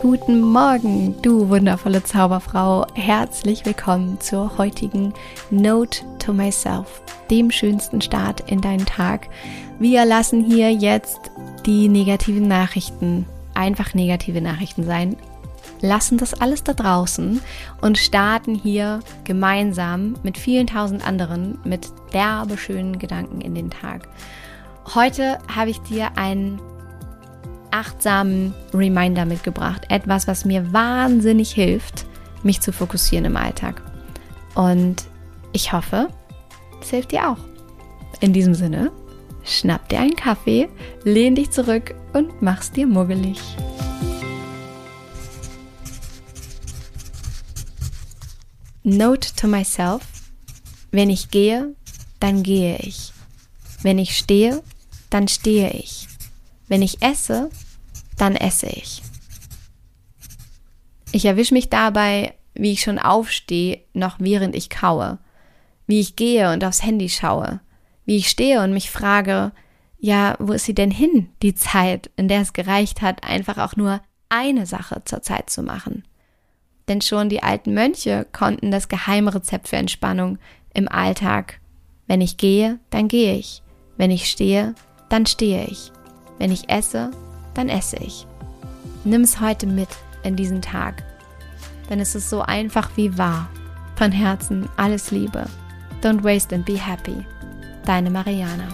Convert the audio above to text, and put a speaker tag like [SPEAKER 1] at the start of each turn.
[SPEAKER 1] Guten Morgen, du wundervolle Zauberfrau. Herzlich willkommen zur heutigen Note to Myself, dem schönsten Start in deinen Tag. Wir lassen hier jetzt die negativen Nachrichten, einfach negative Nachrichten sein, lassen das alles da draußen und starten hier gemeinsam mit vielen tausend anderen mit derbe schönen Gedanken in den Tag. Heute habe ich dir einen achtsamen Reminder mitgebracht. Etwas, was mir wahnsinnig hilft, mich zu fokussieren im Alltag. Und ich hoffe, es hilft dir auch. In diesem Sinne, schnapp dir einen Kaffee, lehn dich zurück und mach's dir muggelig. Note to myself. Wenn ich gehe, dann gehe ich. Wenn ich stehe, dann stehe ich. Wenn ich esse, dann esse ich. Ich erwische mich dabei, wie ich schon aufstehe, noch während ich kaue, wie ich gehe und aufs Handy schaue, wie ich stehe und mich frage, ja, wo ist sie denn hin, die Zeit, in der es gereicht hat, einfach auch nur eine Sache zur Zeit zu machen? Denn schon die alten Mönche konnten das geheime Rezept für Entspannung im Alltag. Wenn ich gehe, dann gehe ich. Wenn ich stehe, dann stehe ich. Wenn ich esse, dann esse ich. Nimm es heute mit in diesen Tag, denn es ist so einfach wie wahr. Von Herzen alles Liebe. Don't waste and be happy. Deine Mariana.